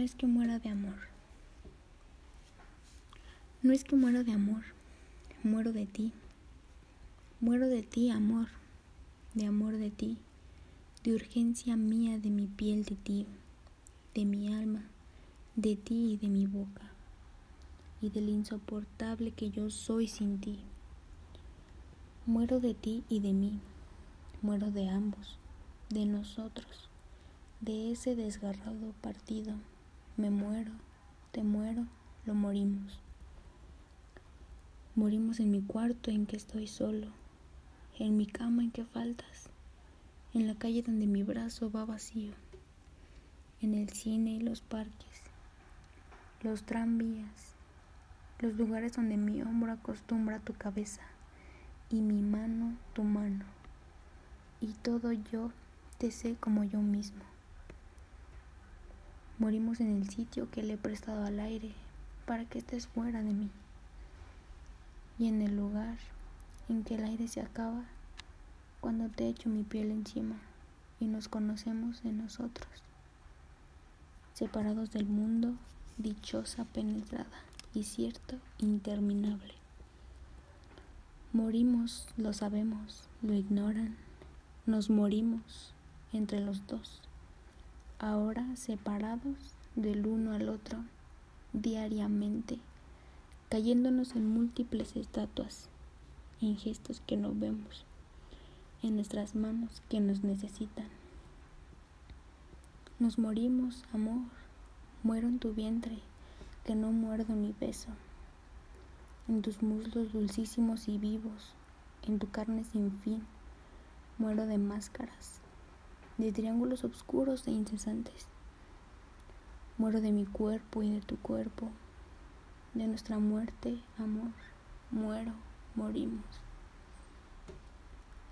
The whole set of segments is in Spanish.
es que muera de amor. No es que muero de amor, muero de ti. Muero de ti, amor, de amor de ti, de urgencia mía de mi piel de ti, de mi alma, de ti y de mi boca, y del insoportable que yo soy sin ti. Muero de ti y de mí, muero de ambos, de nosotros, de ese desgarrado partido. Me muero, te muero, lo morimos. Morimos en mi cuarto en que estoy solo, en mi cama en que faltas, en la calle donde mi brazo va vacío, en el cine y los parques, los tranvías, los lugares donde mi hombro acostumbra tu cabeza y mi mano tu mano, y todo yo te sé como yo mismo. Morimos en el sitio que le he prestado al aire para que estés fuera de mí y en el lugar en que el aire se acaba cuando te echo mi piel encima y nos conocemos en nosotros, separados del mundo, dichosa penetrada y cierto interminable. Morimos, lo sabemos, lo ignoran, nos morimos entre los dos, ahora separados del uno al otro diariamente cayéndonos en múltiples estatuas, en gestos que no vemos, en nuestras manos que nos necesitan. Nos morimos, amor, muero en tu vientre, que no muerdo mi beso, en tus muslos dulcísimos y vivos, en tu carne sin fin, muero de máscaras, de triángulos oscuros e incesantes. Muero de mi cuerpo y de tu cuerpo, de nuestra muerte, amor, muero, morimos.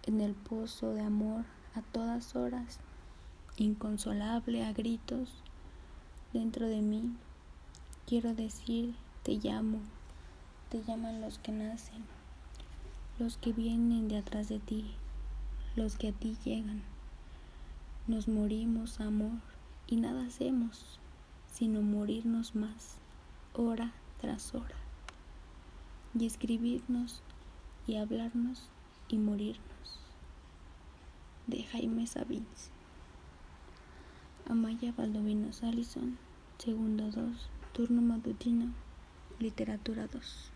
En el pozo de amor a todas horas, inconsolable a gritos, dentro de mí, quiero decir, te llamo, te llaman los que nacen, los que vienen de atrás de ti, los que a ti llegan. Nos morimos, amor, y nada hacemos, sino morirnos más, hora tras hora, y escribirnos y hablarnos y morirnos. De Jaime Sabins. Amaya Valdovinos Allison, segundo 2, turno matutino, literatura 2.